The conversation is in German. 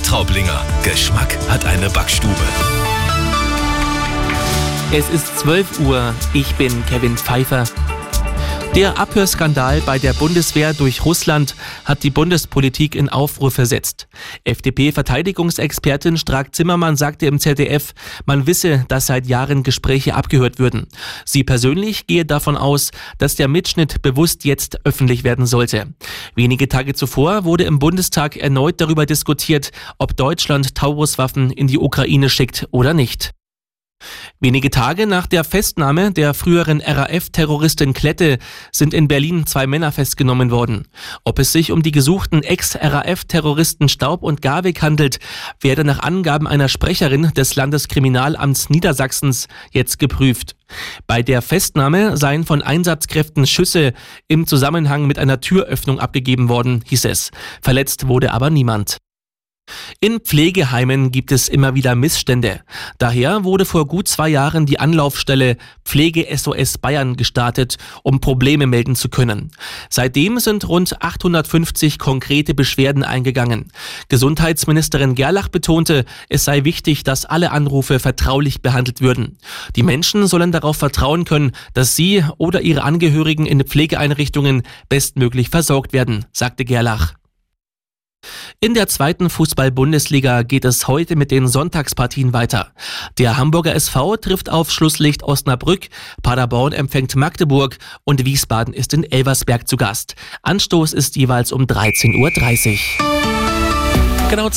Traublinger. Geschmack hat eine Backstube. Es ist 12 Uhr. Ich bin Kevin Pfeiffer. Der Abhörskandal bei der Bundeswehr durch Russland hat die Bundespolitik in Aufruhr versetzt. FDP-Verteidigungsexpertin Strack-Zimmermann sagte im ZDF, man wisse, dass seit Jahren Gespräche abgehört würden. Sie persönlich gehe davon aus, dass der Mitschnitt bewusst jetzt öffentlich werden sollte. Wenige Tage zuvor wurde im Bundestag erneut darüber diskutiert, ob Deutschland Tauruswaffen in die Ukraine schickt oder nicht. Wenige Tage nach der Festnahme der früheren RAF-Terroristin Klette sind in Berlin zwei Männer festgenommen worden. Ob es sich um die gesuchten Ex-RAF-Terroristen Staub und Garwig handelt, werde nach Angaben einer Sprecherin des Landeskriminalamts Niedersachsens jetzt geprüft. Bei der Festnahme seien von Einsatzkräften Schüsse im Zusammenhang mit einer Türöffnung abgegeben worden, hieß es. Verletzt wurde aber niemand. In Pflegeheimen gibt es immer wieder Missstände. Daher wurde vor gut zwei Jahren die Anlaufstelle Pflege SOS Bayern gestartet, um Probleme melden zu können. Seitdem sind rund 850 konkrete Beschwerden eingegangen. Gesundheitsministerin Gerlach betonte, es sei wichtig, dass alle Anrufe vertraulich behandelt würden. Die Menschen sollen darauf vertrauen können, dass sie oder ihre Angehörigen in Pflegeeinrichtungen bestmöglich versorgt werden, sagte Gerlach. In der zweiten Fußball-Bundesliga geht es heute mit den Sonntagspartien weiter. Der Hamburger SV trifft auf Schlusslicht Osnabrück, Paderborn empfängt Magdeburg und Wiesbaden ist in Elversberg zu Gast. Anstoß ist jeweils um 13.30 Uhr. Genau